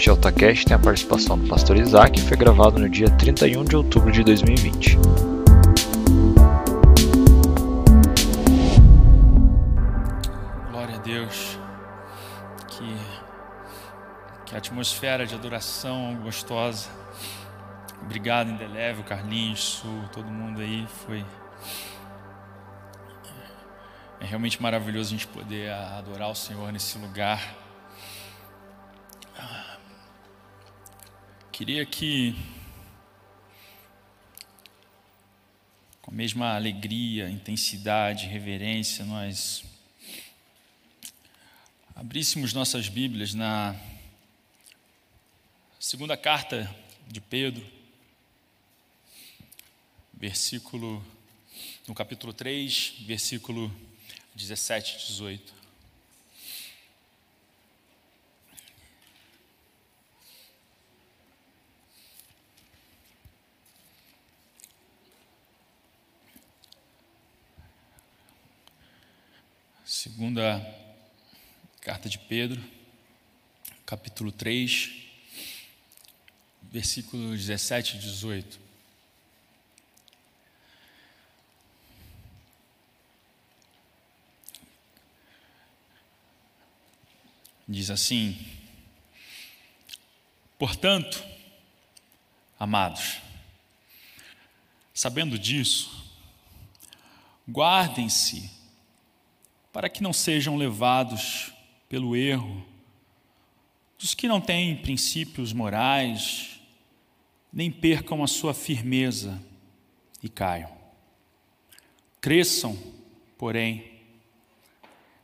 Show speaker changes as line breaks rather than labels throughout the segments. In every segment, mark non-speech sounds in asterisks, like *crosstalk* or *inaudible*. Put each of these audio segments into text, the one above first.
Este AltaCast tem a participação do pastor Isaac e foi gravado no dia 31 de outubro de 2020.
Glória a Deus. Que, que atmosfera de adoração gostosa. Obrigado, Indelével, Carlinhos, Sul, todo mundo aí. Foi. É realmente maravilhoso a gente poder adorar o Senhor nesse lugar. Queria que, com a mesma alegria, intensidade, reverência, nós abríssemos nossas Bíblias na segunda carta de Pedro, versículo, no capítulo 3, versículo 17 e 18. Segunda carta de Pedro, capítulo 3, versículos 17 e 18. Diz assim: Portanto, amados, sabendo disso, guardem-se para que não sejam levados pelo erro dos que não têm princípios morais, nem percam a sua firmeza e caiam. Cresçam, porém,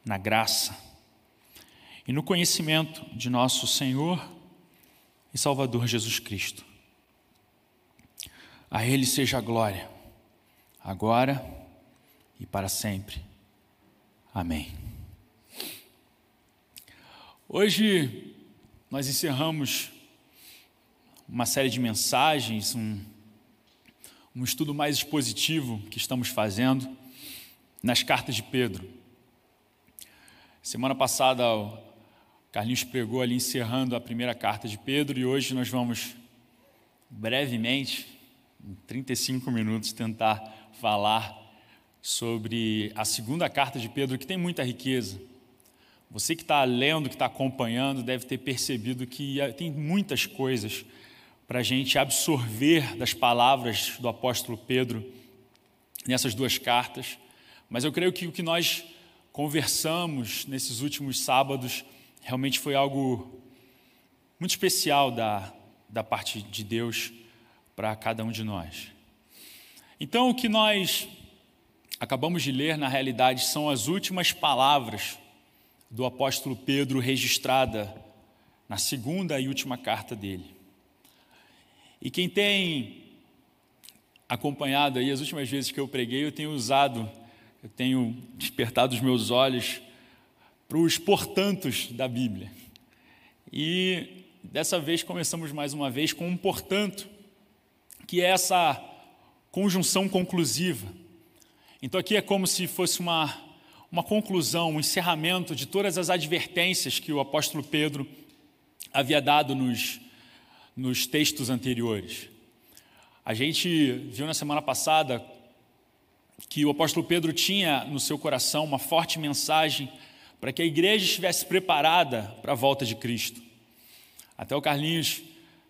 na graça e no conhecimento de nosso Senhor e Salvador Jesus Cristo. A Ele seja a glória, agora e para sempre. Amém. Hoje nós encerramos uma série de mensagens, um, um estudo mais expositivo que estamos fazendo nas cartas de Pedro. Semana passada o Carlinhos pregou ali encerrando a primeira carta de Pedro e hoje nós vamos brevemente, em 35 minutos, tentar falar sobre a segunda carta de Pedro, que tem muita riqueza. Você que está lendo, que está acompanhando, deve ter percebido que tem muitas coisas para a gente absorver das palavras do apóstolo Pedro nessas duas cartas. Mas eu creio que o que nós conversamos nesses últimos sábados realmente foi algo muito especial da, da parte de Deus para cada um de nós. Então, o que nós acabamos de ler, na realidade, são as últimas palavras do apóstolo Pedro registrada na segunda e última carta dele. E quem tem acompanhado aí as últimas vezes que eu preguei, eu tenho usado, eu tenho despertado os meus olhos para os portantos da Bíblia. E dessa vez começamos mais uma vez com um portanto, que é essa conjunção conclusiva então aqui é como se fosse uma, uma conclusão, um encerramento de todas as advertências que o apóstolo Pedro havia dado nos, nos textos anteriores. A gente viu na semana passada que o apóstolo Pedro tinha no seu coração uma forte mensagem para que a igreja estivesse preparada para a volta de Cristo. Até o Carlinhos,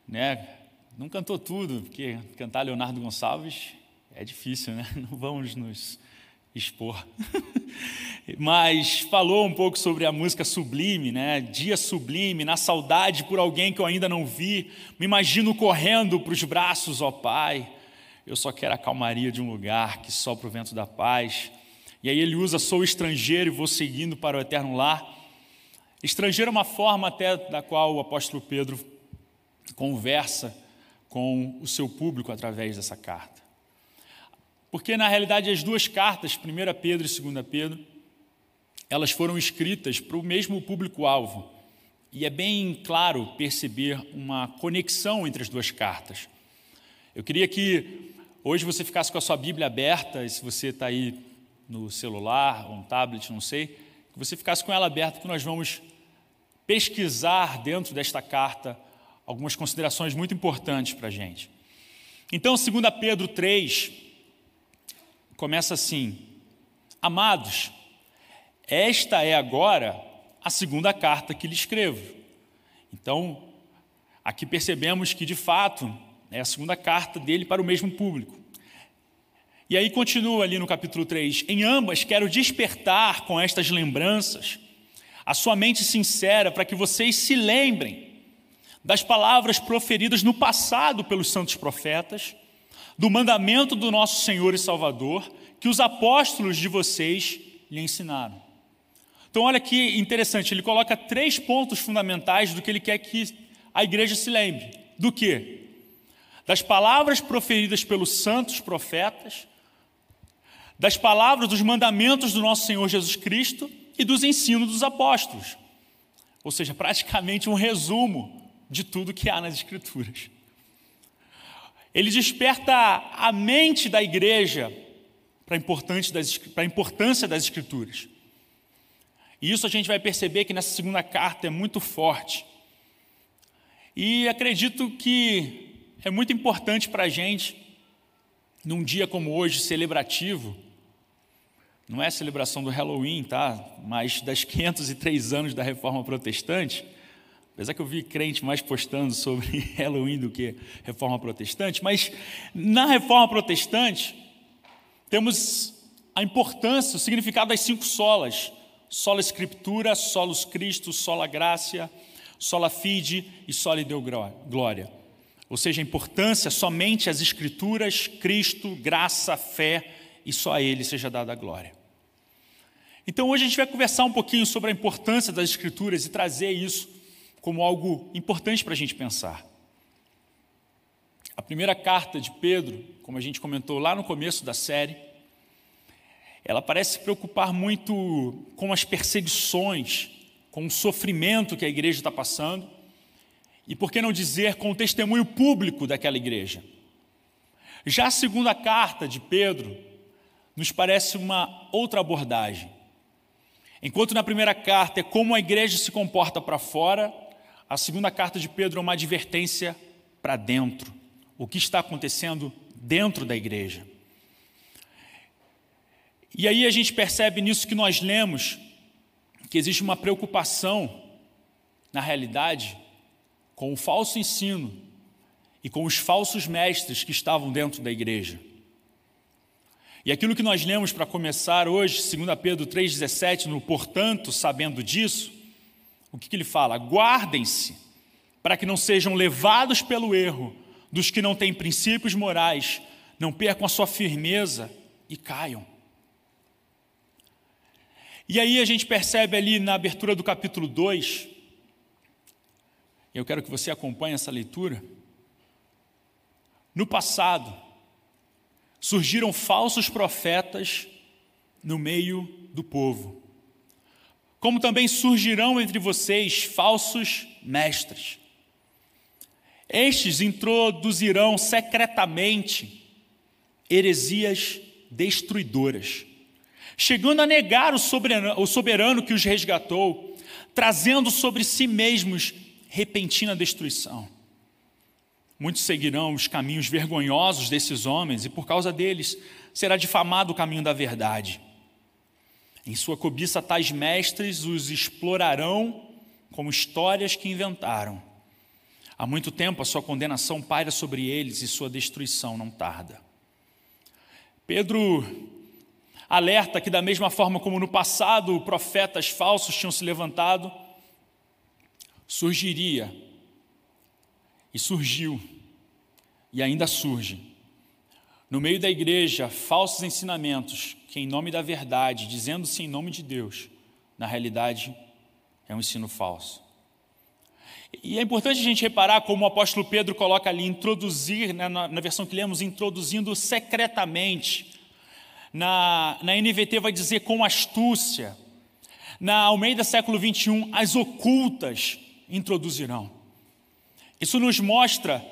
né, não cantou tudo, porque cantar Leonardo Gonçalves é difícil, né? *laughs* Não vamos nos expor. Mas falou um pouco sobre a música sublime, né? Dia sublime, na saudade por alguém que eu ainda não vi. Me imagino correndo para os braços, ó Pai. Eu só quero a calmaria de um lugar que sopra o vento da paz. E aí ele usa sou estrangeiro e vou seguindo para o eterno lar. Estrangeiro é uma forma até da qual o apóstolo Pedro conversa com o seu público através dessa carta. Porque, na realidade, as duas cartas, 1 Pedro e 2 Pedro, elas foram escritas para o mesmo público-alvo. E é bem claro perceber uma conexão entre as duas cartas. Eu queria que hoje você ficasse com a sua Bíblia aberta, e se você está aí no celular, ou um tablet, não sei, que você ficasse com ela aberta, que nós vamos pesquisar dentro desta carta algumas considerações muito importantes para a gente. Então, 2 Pedro 3 começa assim: Amados, esta é agora a segunda carta que lhe escrevo. Então, aqui percebemos que, de fato, é a segunda carta dele para o mesmo público. E aí continua ali no capítulo 3: Em ambas quero despertar com estas lembranças a sua mente sincera para que vocês se lembrem das palavras proferidas no passado pelos santos profetas, do mandamento do nosso Senhor e Salvador, que os apóstolos de vocês lhe ensinaram. Então, olha que interessante, ele coloca três pontos fundamentais do que ele quer que a igreja se lembre. Do que? Das palavras proferidas pelos santos profetas, das palavras, dos mandamentos do nosso Senhor Jesus Cristo e dos ensinos dos apóstolos. Ou seja, praticamente um resumo de tudo que há nas Escrituras. Ele desperta a mente da igreja para a importância das Escrituras. E isso a gente vai perceber que nessa segunda carta é muito forte. E acredito que é muito importante para a gente, num dia como hoje, celebrativo, não é celebração do Halloween, tá? Mas das 503 anos da Reforma Protestante, apesar que eu vi crente mais postando sobre *laughs* Halloween do que Reforma Protestante, mas na Reforma Protestante temos a importância, o significado das cinco solas: sola Escritura, solus Cristo, sola Gracia, sola Fide e sola Deu Glória. Ou seja, a importância somente as Escrituras, Cristo, graça, fé e só a Ele seja dada a glória. Então hoje a gente vai conversar um pouquinho sobre a importância das Escrituras e trazer isso como algo importante para a gente pensar. A primeira carta de Pedro, como a gente comentou lá no começo da série, ela parece se preocupar muito com as perseguições, com o sofrimento que a igreja está passando, e por que não dizer com o testemunho público daquela igreja. Já a segunda carta de Pedro nos parece uma outra abordagem. Enquanto na primeira carta é como a igreja se comporta para fora, a segunda carta de Pedro é uma advertência para dentro. O que está acontecendo dentro da igreja. E aí a gente percebe nisso que nós lemos que existe uma preocupação, na realidade, com o falso ensino e com os falsos mestres que estavam dentro da igreja. E aquilo que nós lemos para começar hoje, 2 Pedro 3,17, no portanto, sabendo disso, o que, que ele fala? Guardem-se para que não sejam levados pelo erro dos que não têm princípios morais, não percam a sua firmeza e caiam. E aí a gente percebe ali na abertura do capítulo 2, eu quero que você acompanhe essa leitura. No passado, surgiram falsos profetas no meio do povo. Como também surgirão entre vocês falsos mestres. Estes introduzirão secretamente heresias destruidoras, chegando a negar o soberano, o soberano que os resgatou, trazendo sobre si mesmos repentina destruição. Muitos seguirão os caminhos vergonhosos desses homens e por causa deles será difamado o caminho da verdade. Em sua cobiça, tais mestres os explorarão como histórias que inventaram. Há muito tempo a sua condenação paira sobre eles e sua destruição não tarda. Pedro alerta que, da mesma forma como no passado profetas falsos tinham se levantado, surgiria e surgiu, e ainda surge, no meio da igreja, falsos ensinamentos que, em nome da verdade, dizendo-se em nome de Deus, na realidade é um ensino falso. E é importante a gente reparar como o apóstolo Pedro coloca ali, introduzir, né, na, na, versão que lemos, introduzindo secretamente. Na, na NVT vai dizer com astúcia. Na Almeida século 21, as ocultas introduzirão. Isso nos mostra,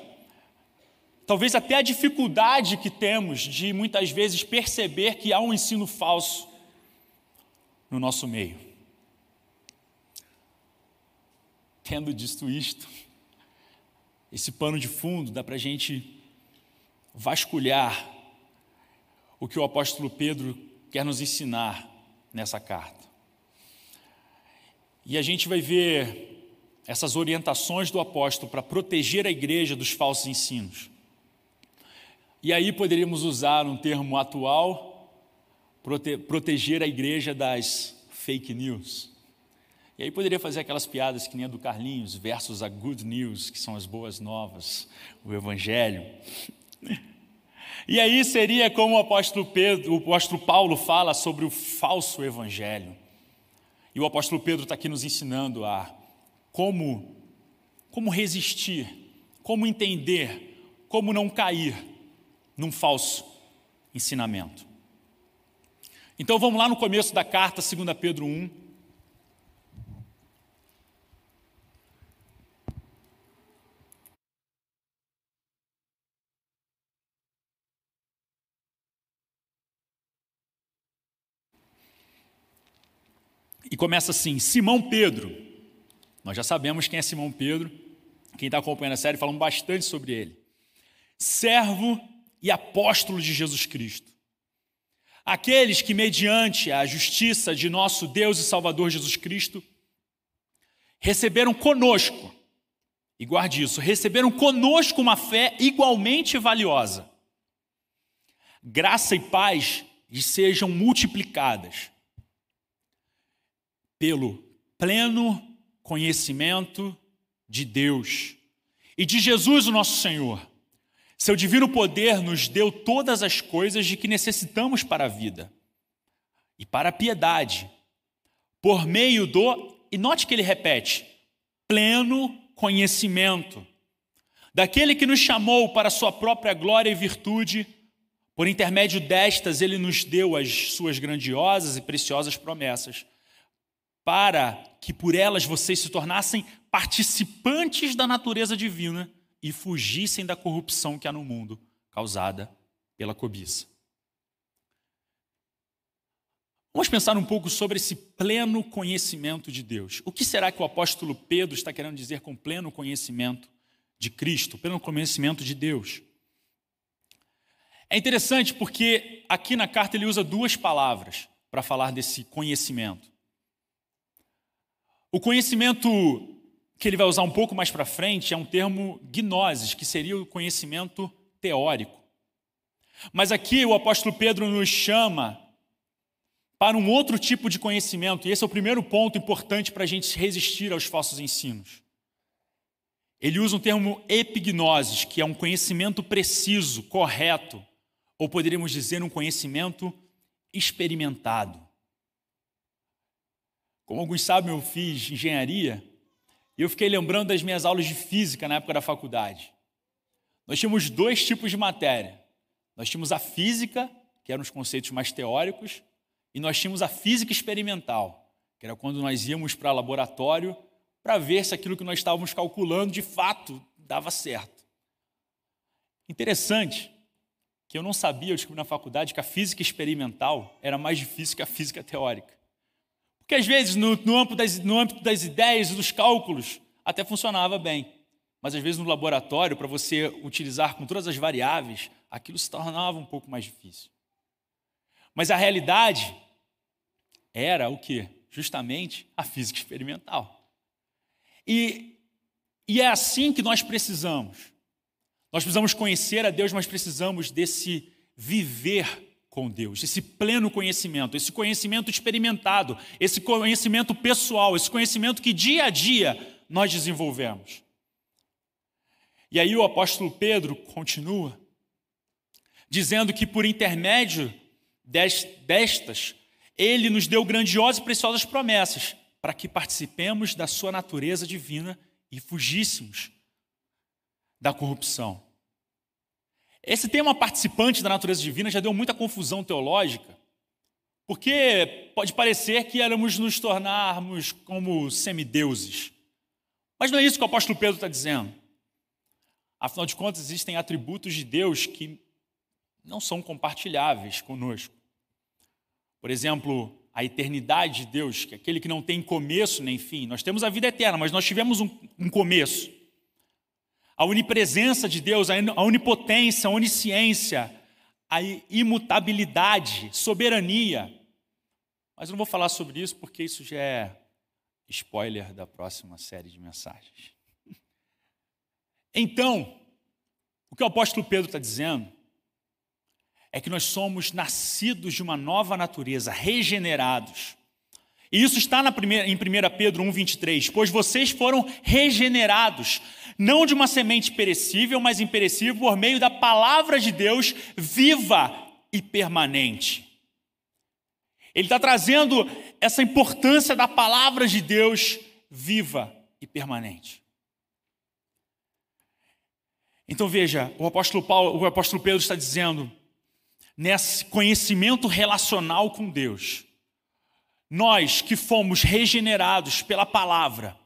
talvez até a dificuldade que temos de muitas vezes perceber que há um ensino falso no nosso meio. Tendo dito isto, esse pano de fundo, dá para a gente vasculhar o que o apóstolo Pedro quer nos ensinar nessa carta. E a gente vai ver essas orientações do apóstolo para proteger a igreja dos falsos ensinos. E aí poderíamos usar um termo atual, prote proteger a igreja das fake news. E aí poderia fazer aquelas piadas que nem a do Carlinhos, versus a good news, que são as boas novas, o evangelho. *laughs* E aí seria como o apóstolo Pedro, o apóstolo Paulo fala sobre o falso evangelho. E o apóstolo Pedro está aqui nos ensinando a como, como resistir, como entender, como não cair num falso ensinamento. Então vamos lá no começo da carta, 2 Pedro 1, E começa assim: Simão Pedro. Nós já sabemos quem é Simão Pedro. Quem está acompanhando a série falamos bastante sobre ele. Servo e apóstolo de Jesus Cristo. Aqueles que, mediante a justiça de nosso Deus e Salvador Jesus Cristo, receberam conosco, e guarde isso, receberam conosco uma fé igualmente valiosa. Graça e paz lhes sejam multiplicadas pelo pleno conhecimento de Deus e de Jesus, o nosso Senhor. Seu divino poder nos deu todas as coisas de que necessitamos para a vida e para a piedade, por meio do, e note que ele repete, pleno conhecimento daquele que nos chamou para sua própria glória e virtude, por intermédio destas ele nos deu as suas grandiosas e preciosas promessas para que por elas vocês se tornassem participantes da natureza divina e fugissem da corrupção que há no mundo causada pela cobiça. Vamos pensar um pouco sobre esse pleno conhecimento de Deus. O que será que o apóstolo Pedro está querendo dizer com pleno conhecimento de Cristo, pleno conhecimento de Deus? É interessante porque aqui na carta ele usa duas palavras para falar desse conhecimento. O conhecimento que ele vai usar um pouco mais para frente é um termo gnosis, que seria o conhecimento teórico. Mas aqui o apóstolo Pedro nos chama para um outro tipo de conhecimento, e esse é o primeiro ponto importante para a gente resistir aos falsos ensinos. Ele usa um termo epignosis, que é um conhecimento preciso, correto, ou poderíamos dizer um conhecimento experimentado. Como alguns sabem, eu fiz engenharia e eu fiquei lembrando das minhas aulas de física na época da faculdade. Nós tínhamos dois tipos de matéria. Nós tínhamos a física, que eram os conceitos mais teóricos, e nós tínhamos a física experimental, que era quando nós íamos para laboratório para ver se aquilo que nós estávamos calculando de fato dava certo. Interessante que eu não sabia, eu descobri na faculdade, que a física experimental era mais difícil que a física teórica. Porque às vezes, no, no, âmbito das, no âmbito das ideias e dos cálculos, até funcionava bem. Mas às vezes no laboratório, para você utilizar com todas as variáveis, aquilo se tornava um pouco mais difícil. Mas a realidade era o que? Justamente a física experimental. E, e é assim que nós precisamos. Nós precisamos conhecer a Deus, mas precisamos desse viver com Deus, esse pleno conhecimento, esse conhecimento experimentado, esse conhecimento pessoal, esse conhecimento que dia a dia nós desenvolvemos. E aí o apóstolo Pedro continua dizendo que por intermédio destas, ele nos deu grandiosas e preciosas promessas para que participemos da sua natureza divina e fugíssemos da corrupção. Esse tema participante da natureza divina já deu muita confusão teológica, porque pode parecer que éramos nos tornarmos como semideuses. Mas não é isso que o apóstolo Pedro está dizendo. Afinal de contas, existem atributos de Deus que não são compartilháveis conosco. Por exemplo, a eternidade de Deus, que é aquele que não tem começo nem fim. Nós temos a vida eterna, mas nós tivemos um, um começo. A onipresença de Deus, a onipotência, a onisciência, a imutabilidade, soberania. Mas eu não vou falar sobre isso porque isso já é spoiler da próxima série de mensagens. Então, o que o apóstolo Pedro está dizendo é que nós somos nascidos de uma nova natureza, regenerados. E isso está na primeira, em 1 Pedro 1,23. Pois vocês foram regenerados, não de uma semente perecível, mas imperecível, por meio da palavra de Deus viva e permanente. Ele está trazendo essa importância da palavra de Deus viva e permanente. Então veja, o apóstolo Paulo, o apóstolo Pedro está dizendo, nesse conhecimento relacional com Deus, nós que fomos regenerados pela palavra,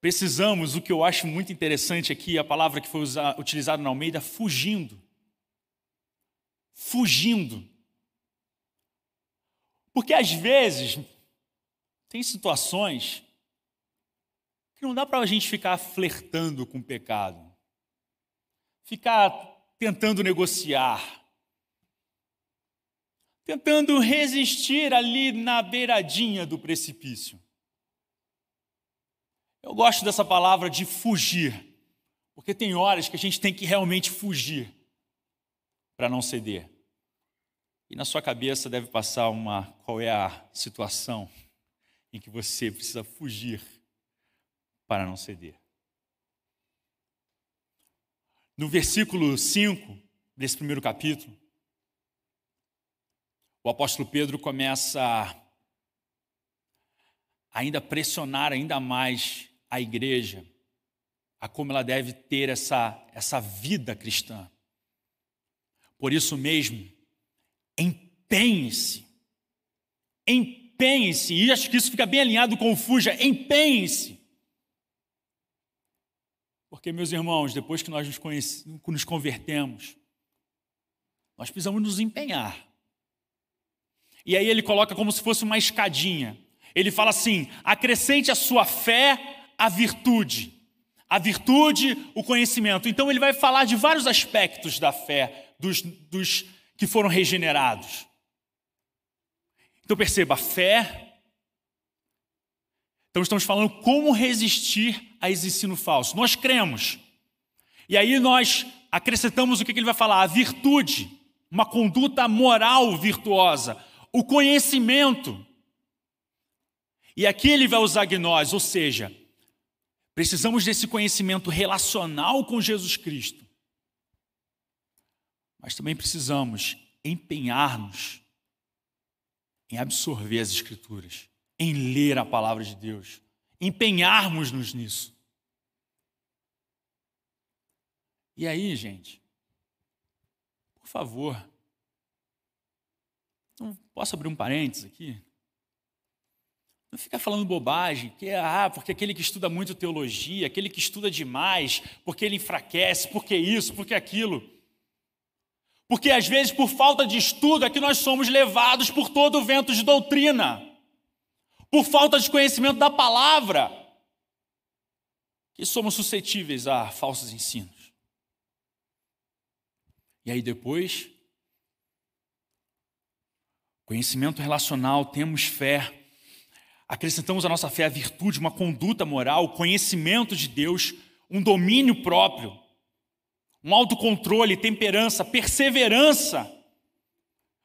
precisamos, o que eu acho muito interessante aqui, a palavra que foi utilizada na Almeida, fugindo. Fugindo. Porque às vezes, tem situações que não dá para a gente ficar flertando com o pecado, ficar tentando negociar, tentando resistir ali na beiradinha do precipício. Eu gosto dessa palavra de fugir, porque tem horas que a gente tem que realmente fugir para não ceder. E na sua cabeça deve passar uma qual é a situação em que você precisa fugir para não ceder. No versículo 5 desse primeiro capítulo, o apóstolo Pedro começa a ainda pressionar ainda mais a igreja a como ela deve ter essa, essa vida cristã. Por isso mesmo, empenhe-se, empenhe-se, e acho que isso fica bem alinhado com o fuja, empenhe-se. Porque, meus irmãos, depois que nós nos, nos convertemos, nós precisamos nos empenhar. E aí ele coloca como se fosse uma escadinha. Ele fala assim: acrescente a sua fé a virtude. A virtude, o conhecimento. Então ele vai falar de vários aspectos da fé dos, dos que foram regenerados. Então perceba, a fé. Então estamos falando como resistir a esse ensino falso. Nós cremos. E aí nós acrescentamos o que ele vai falar? A virtude, uma conduta moral virtuosa o conhecimento. E aqui ele vai usar gnós, ou seja, precisamos desse conhecimento relacional com Jesus Cristo. Mas também precisamos empenhar-nos em absorver as Escrituras, em ler a palavra de Deus, empenharmos-nos nisso. E aí, gente, por favor, posso abrir um parênteses aqui? Não fica falando bobagem, que ah, porque aquele que estuda muito teologia, aquele que estuda demais, porque ele enfraquece, porque isso, porque aquilo. Porque às vezes, por falta de estudo, é que nós somos levados por todo o vento de doutrina, por falta de conhecimento da palavra, que somos suscetíveis a falsos ensinos. E aí depois, Conhecimento relacional, temos fé. Acrescentamos à nossa fé a virtude, uma conduta moral, conhecimento de Deus, um domínio próprio, um autocontrole, temperança, perseverança.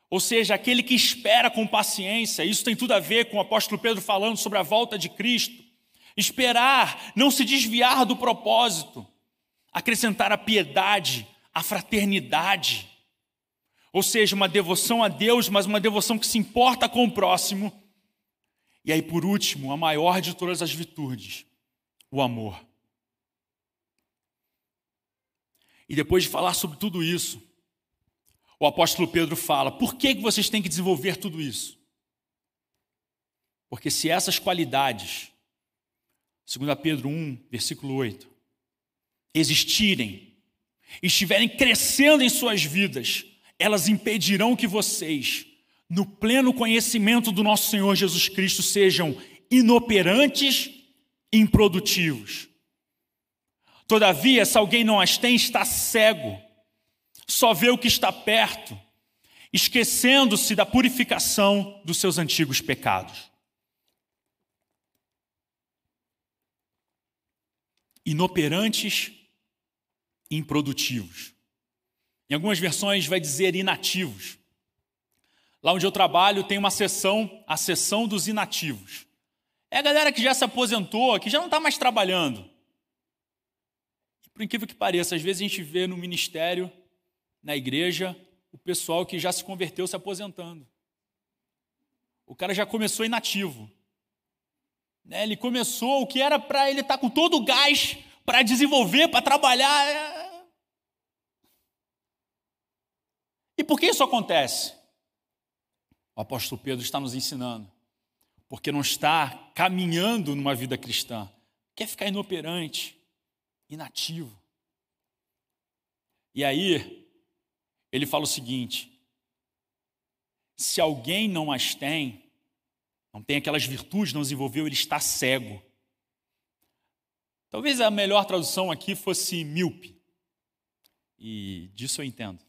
Ou seja, aquele que espera com paciência. Isso tem tudo a ver com o apóstolo Pedro falando sobre a volta de Cristo. Esperar, não se desviar do propósito. Acrescentar a piedade, a fraternidade ou seja, uma devoção a Deus, mas uma devoção que se importa com o próximo. E aí, por último, a maior de todas as virtudes, o amor. E depois de falar sobre tudo isso, o apóstolo Pedro fala: por que, vocês têm que desenvolver tudo isso? Porque se essas qualidades, 2 Pedro 1, versículo 8, existirem, estiverem crescendo em suas vidas, elas impedirão que vocês, no pleno conhecimento do nosso Senhor Jesus Cristo, sejam inoperantes e improdutivos. Todavia, se alguém não as tem, está cego, só vê o que está perto, esquecendo-se da purificação dos seus antigos pecados. Inoperantes, improdutivos. Em algumas versões vai dizer inativos. Lá onde eu trabalho tem uma seção, a seção dos inativos. É a galera que já se aposentou, que já não está mais trabalhando. Por incrível que pareça, às vezes a gente vê no ministério, na igreja, o pessoal que já se converteu se aposentando. O cara já começou inativo. Né? Ele começou o que era para ele estar tá com todo o gás para desenvolver, para trabalhar. É, E por que isso acontece? O apóstolo Pedro está nos ensinando. Porque não está caminhando numa vida cristã. Quer ficar inoperante, inativo. E aí, ele fala o seguinte: se alguém não as tem, não tem aquelas virtudes, não desenvolveu, ele está cego. Talvez a melhor tradução aqui fosse míope. E disso eu entendo.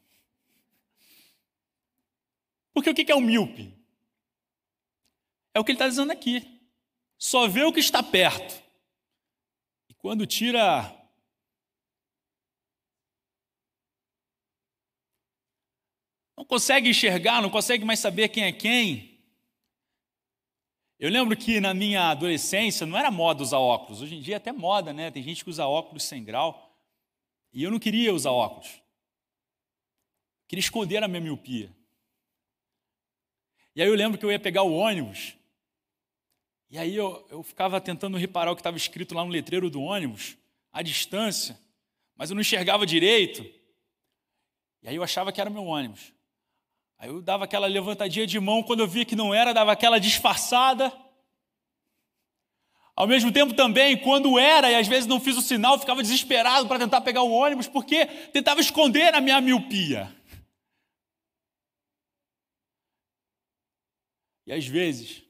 Porque o que é o míope? É o que ele está dizendo aqui. Só vê o que está perto. E quando tira. Não consegue enxergar, não consegue mais saber quem é quem. Eu lembro que na minha adolescência não era moda usar óculos. Hoje em dia é até moda, né? Tem gente que usa óculos sem grau. E eu não queria usar óculos. Queria esconder a minha miopia. E aí eu lembro que eu ia pegar o ônibus, e aí eu, eu ficava tentando reparar o que estava escrito lá no letreiro do ônibus, à distância, mas eu não enxergava direito. E aí eu achava que era meu ônibus. Aí eu dava aquela levantadinha de mão, quando eu via que não era, dava aquela disfarçada. Ao mesmo tempo também, quando era, e às vezes não fiz o sinal, ficava desesperado para tentar pegar o ônibus, porque tentava esconder a minha miopia. E às vezes,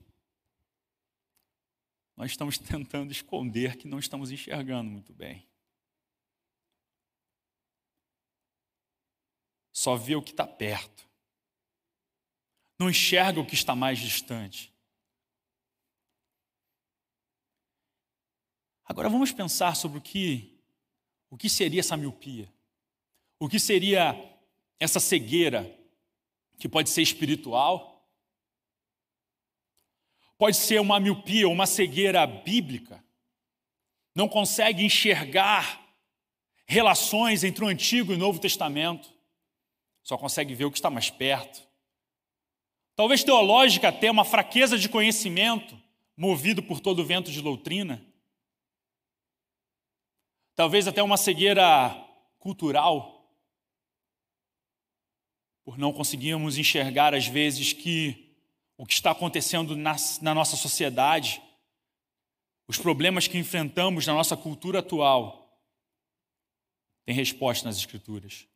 nós estamos *laughs* tentando esconder que não estamos enxergando muito bem. Só vê o que está perto. Não enxerga o que está mais distante. Agora vamos pensar sobre o que, o que seria essa miopia. O que seria essa cegueira, que pode ser espiritual, Pode ser uma miopia, uma cegueira bíblica. Não consegue enxergar relações entre o Antigo e o Novo Testamento. Só consegue ver o que está mais perto. Talvez teológica até uma fraqueza de conhecimento, movido por todo o vento de doutrina. Talvez até uma cegueira cultural, por não conseguirmos enxergar às vezes que o que está acontecendo na, na nossa sociedade, os problemas que enfrentamos na nossa cultura atual, tem resposta nas Escrituras.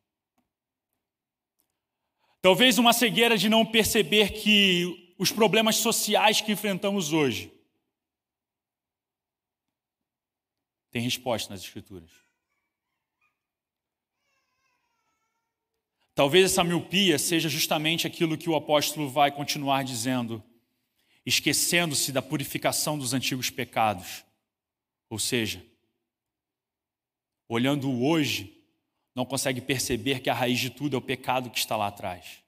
Talvez uma cegueira de não perceber que os problemas sociais que enfrentamos hoje tem resposta nas Escrituras. Talvez essa miopia seja justamente aquilo que o apóstolo vai continuar dizendo, esquecendo-se da purificação dos antigos pecados. Ou seja, olhando o hoje, não consegue perceber que a raiz de tudo é o pecado que está lá atrás.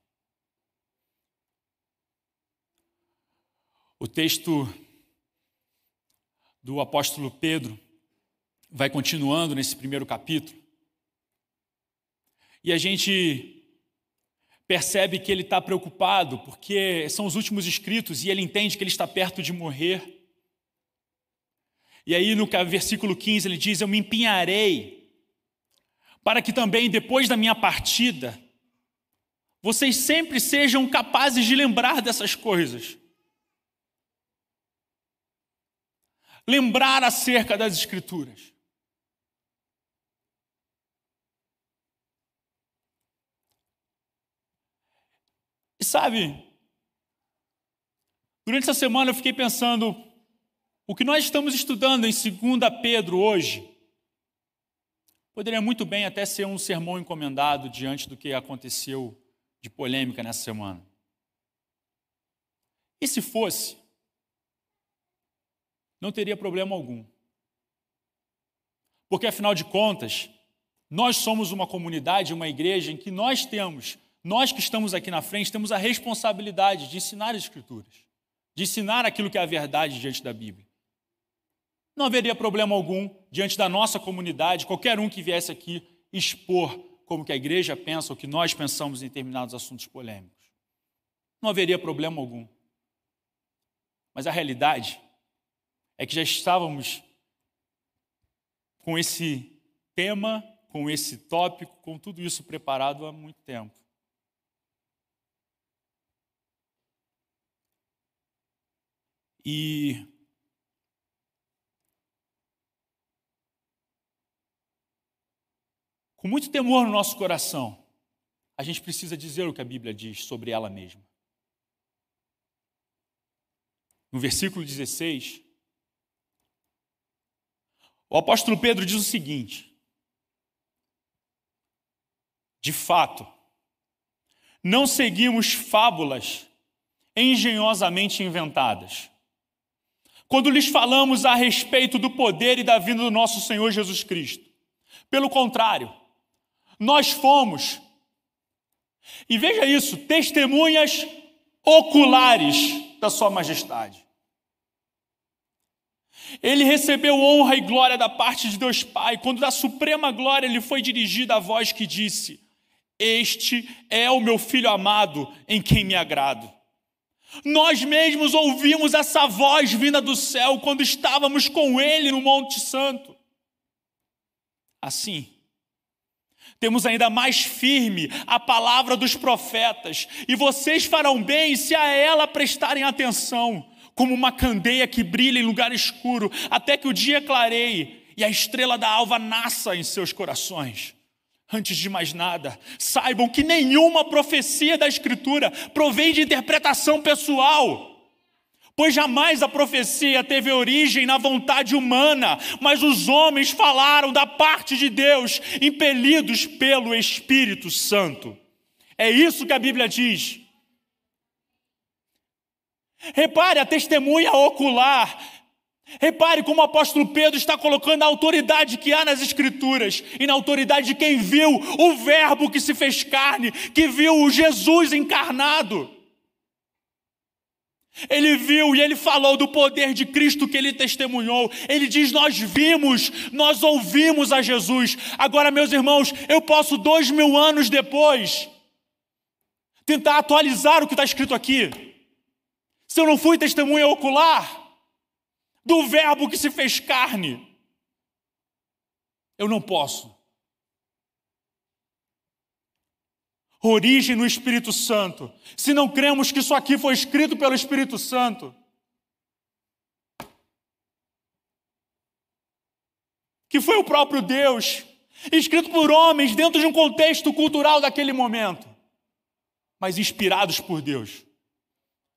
O texto do apóstolo Pedro vai continuando nesse primeiro capítulo. E a gente percebe que ele está preocupado, porque são os últimos escritos e ele entende que ele está perto de morrer. E aí no versículo 15 ele diz: Eu me empenharei, para que também depois da minha partida, vocês sempre sejam capazes de lembrar dessas coisas. Lembrar acerca das Escrituras. Sabe, durante essa semana eu fiquei pensando, o que nós estamos estudando em 2 Pedro hoje, Poderia muito bem até ser um sermão encomendado diante do que aconteceu de polêmica nessa semana. E se fosse, não teria problema algum. Porque, afinal de contas, nós somos uma comunidade, uma igreja em que nós temos, nós que estamos aqui na frente, temos a responsabilidade de ensinar as Escrituras, de ensinar aquilo que é a verdade diante da Bíblia. Não haveria problema algum diante da nossa comunidade, qualquer um que viesse aqui expor como que a igreja pensa, o que nós pensamos em determinados assuntos polêmicos. Não haveria problema algum. Mas a realidade é que já estávamos com esse tema com esse tópico, com tudo isso preparado há muito tempo. E com muito temor no nosso coração, a gente precisa dizer o que a Bíblia diz sobre ela mesma. No versículo 16, o apóstolo Pedro diz o seguinte: de fato, não seguimos fábulas engenhosamente inventadas. Quando lhes falamos a respeito do poder e da vinda do nosso Senhor Jesus Cristo. Pelo contrário, nós fomos, e veja isso, testemunhas oculares da Sua Majestade. Ele recebeu honra e glória da parte de Deus Pai, quando da suprema glória lhe foi dirigida a voz que disse: este é o meu filho amado em quem me agrado. Nós mesmos ouvimos essa voz vinda do céu quando estávamos com ele no Monte Santo. Assim, temos ainda mais firme a palavra dos profetas, e vocês farão bem se a ela prestarem atenção, como uma candeia que brilha em lugar escuro, até que o dia clareie e a estrela da alva nasça em seus corações. Antes de mais nada, saibam que nenhuma profecia da Escritura provém de interpretação pessoal. Pois jamais a profecia teve origem na vontade humana, mas os homens falaram da parte de Deus, impelidos pelo Espírito Santo. É isso que a Bíblia diz. Repare, a testemunha ocular Repare como o apóstolo Pedro está colocando a autoridade que há nas Escrituras e na autoridade de quem viu o Verbo que se fez carne, que viu o Jesus encarnado. Ele viu e ele falou do poder de Cristo que ele testemunhou. Ele diz: Nós vimos, nós ouvimos a Jesus. Agora, meus irmãos, eu posso, dois mil anos depois, tentar atualizar o que está escrito aqui. Se eu não fui testemunha ocular, do Verbo que se fez carne. Eu não posso. Origem no Espírito Santo. Se não cremos que isso aqui foi escrito pelo Espírito Santo, que foi o próprio Deus, escrito por homens dentro de um contexto cultural daquele momento, mas inspirados por Deus,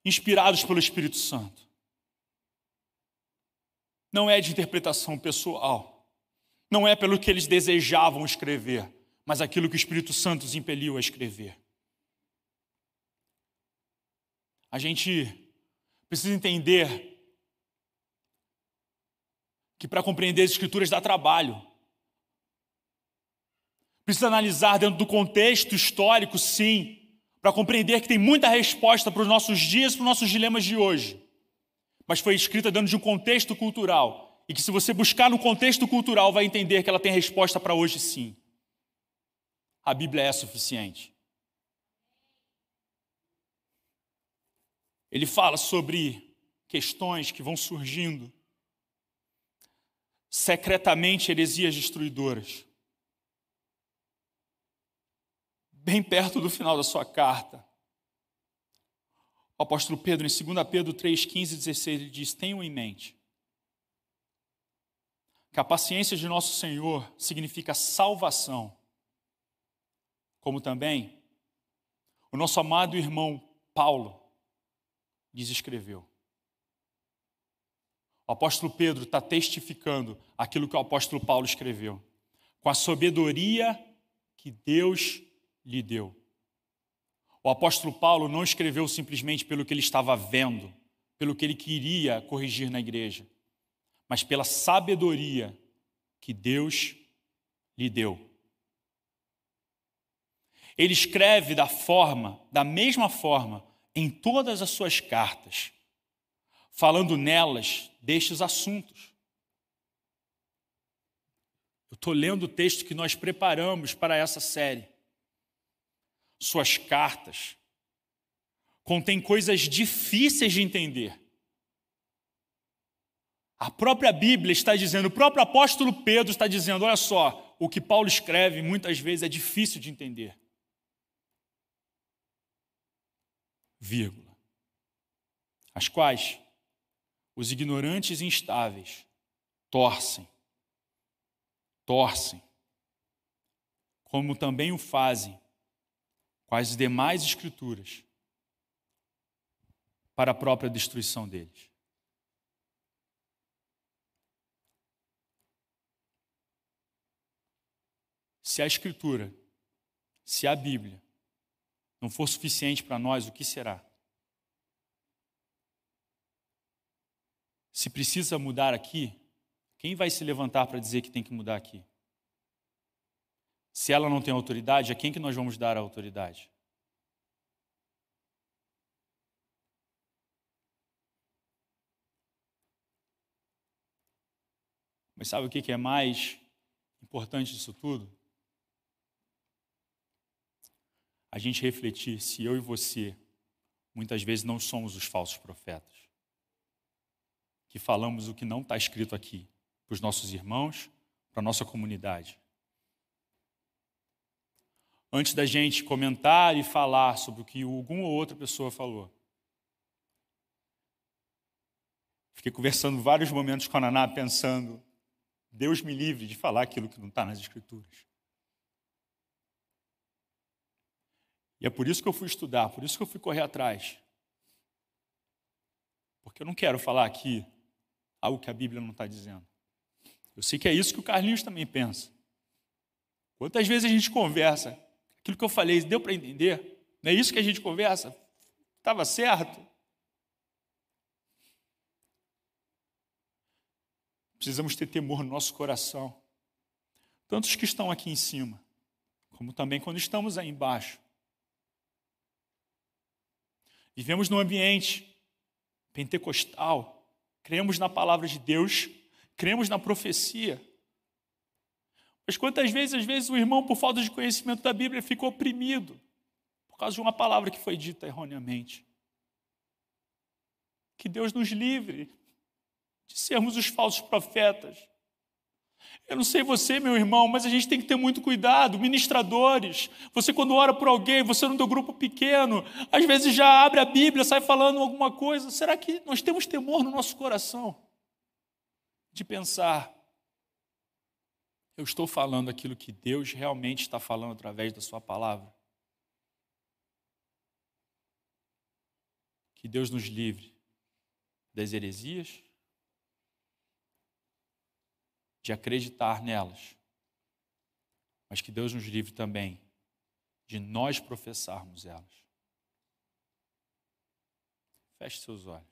inspirados pelo Espírito Santo não é de interpretação pessoal, não é pelo que eles desejavam escrever, mas aquilo que o Espírito Santo os impeliu a escrever. A gente precisa entender que para compreender as Escrituras dá trabalho. Precisa analisar dentro do contexto histórico, sim, para compreender que tem muita resposta para os nossos dias, para os nossos dilemas de hoje mas foi escrita dentro de um contexto cultural. E que se você buscar no contexto cultural, vai entender que ela tem resposta para hoje sim. A Bíblia é suficiente. Ele fala sobre questões que vão surgindo, secretamente heresias destruidoras. Bem perto do final da sua carta, o apóstolo Pedro, em 2 Pedro 3, 15 e 16, ele diz: Tenham em mente que a paciência de nosso Senhor significa salvação, como também o nosso amado irmão Paulo lhes escreveu. O apóstolo Pedro está testificando aquilo que o apóstolo Paulo escreveu. com a sabedoria que Deus lhe deu. O apóstolo Paulo não escreveu simplesmente pelo que ele estava vendo, pelo que ele queria corrigir na igreja, mas pela sabedoria que Deus lhe deu. Ele escreve da forma, da mesma forma, em todas as suas cartas, falando nelas destes assuntos. Eu estou lendo o texto que nós preparamos para essa série. Suas cartas contêm coisas difíceis de entender. A própria Bíblia está dizendo, o próprio apóstolo Pedro está dizendo: olha só, o que Paulo escreve muitas vezes é difícil de entender. Vírgula. As quais os ignorantes e instáveis torcem, torcem, como também o fazem com as demais escrituras, para a própria destruição deles. Se a Escritura, se a Bíblia não for suficiente para nós, o que será? Se precisa mudar aqui, quem vai se levantar para dizer que tem que mudar aqui? Se ela não tem autoridade, a quem que nós vamos dar a autoridade? Mas sabe o que é mais importante disso tudo? A gente refletir se eu e você, muitas vezes, não somos os falsos profetas, que falamos o que não está escrito aqui para os nossos irmãos, para a nossa comunidade antes da gente comentar e falar sobre o que alguma ou outra pessoa falou. Fiquei conversando vários momentos com a Naná, pensando, Deus me livre de falar aquilo que não está nas Escrituras. E é por isso que eu fui estudar, por isso que eu fui correr atrás. Porque eu não quero falar aqui algo que a Bíblia não está dizendo. Eu sei que é isso que o Carlinhos também pensa. Quantas vezes a gente conversa, Aquilo que eu falei, deu para entender? Não é isso que a gente conversa? Estava certo? Precisamos ter temor no nosso coração. Tantos que estão aqui em cima, como também quando estamos aí embaixo. Vivemos num ambiente pentecostal, cremos na palavra de Deus, cremos na profecia. Mas quantas vezes, às vezes, o irmão, por falta de conhecimento da Bíblia, fica oprimido por causa de uma palavra que foi dita erroneamente. Que Deus nos livre de sermos os falsos profetas. Eu não sei você, meu irmão, mas a gente tem que ter muito cuidado. Ministradores, você quando ora por alguém, você no teu grupo pequeno, às vezes já abre a Bíblia, sai falando alguma coisa. Será que nós temos temor no nosso coração de pensar eu estou falando aquilo que Deus realmente está falando através da Sua palavra? Que Deus nos livre das heresias, de acreditar nelas, mas que Deus nos livre também de nós professarmos elas. Feche seus olhos.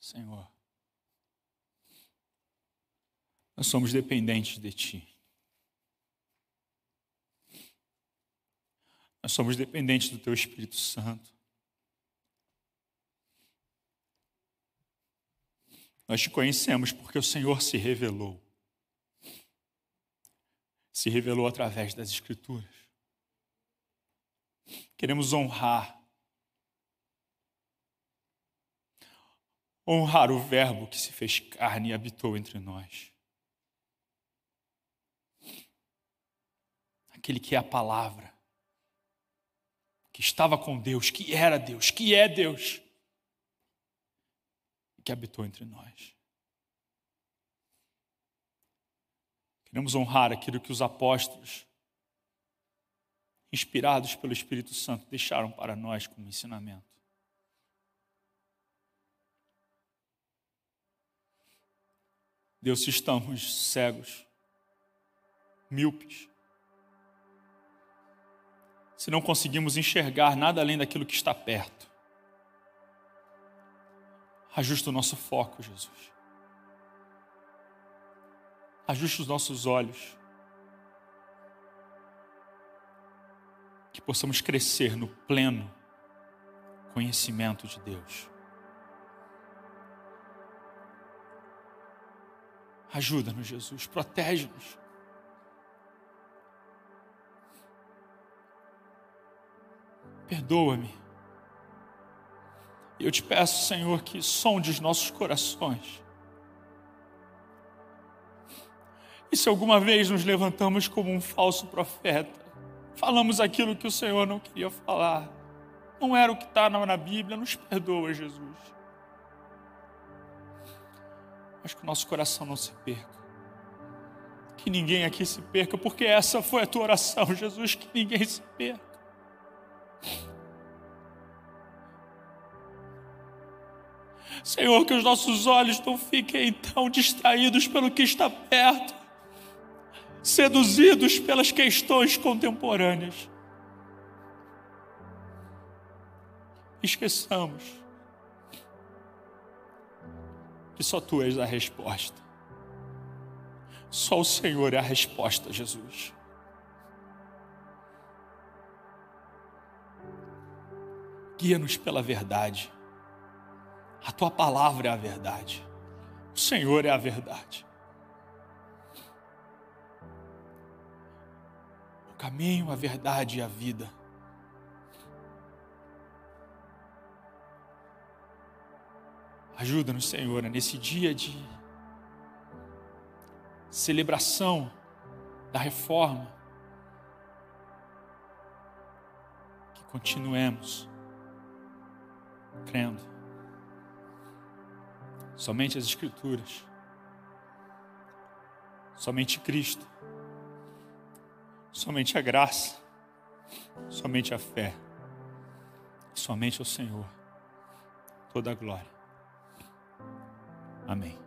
Senhor, Nós somos dependentes de Ti. Nós somos dependentes do Teu Espírito Santo. Nós te conhecemos porque o Senhor se revelou. Se revelou através das Escrituras. Queremos honrar. Honrar o Verbo que se fez carne e habitou entre nós. Aquele que é a palavra, que estava com Deus, que era Deus, que é Deus, que habitou entre nós. Queremos honrar aquilo que os apóstolos, inspirados pelo Espírito Santo, deixaram para nós como ensinamento. Deus, se estamos cegos, míopes, se não conseguimos enxergar nada além daquilo que está perto, ajusta o nosso foco, Jesus. Ajuste os nossos olhos. Que possamos crescer no pleno conhecimento de Deus. Ajuda-nos, Jesus, protege-nos. Perdoa-me. Eu te peço, Senhor, que sonde os nossos corações. E se alguma vez nos levantamos como um falso profeta, falamos aquilo que o Senhor não queria falar, não era o que está na Bíblia, nos perdoa, Jesus. Mas que o nosso coração não se perca. Que ninguém aqui se perca, porque essa foi a tua oração, Jesus, que ninguém se perca. Senhor, que os nossos olhos não fiquem tão distraídos pelo que está perto, seduzidos pelas questões contemporâneas. Esqueçamos que só tu és a resposta. Só o Senhor é a resposta, Jesus. Guia-nos pela verdade. A tua palavra é a verdade. O Senhor é a verdade. caminho, a verdade e a vida. Ajuda-nos, Senhor, nesse dia de celebração da reforma, que continuemos crendo somente as Escrituras, somente Cristo, somente a graça, somente a fé, somente o Senhor, toda a glória. Amém.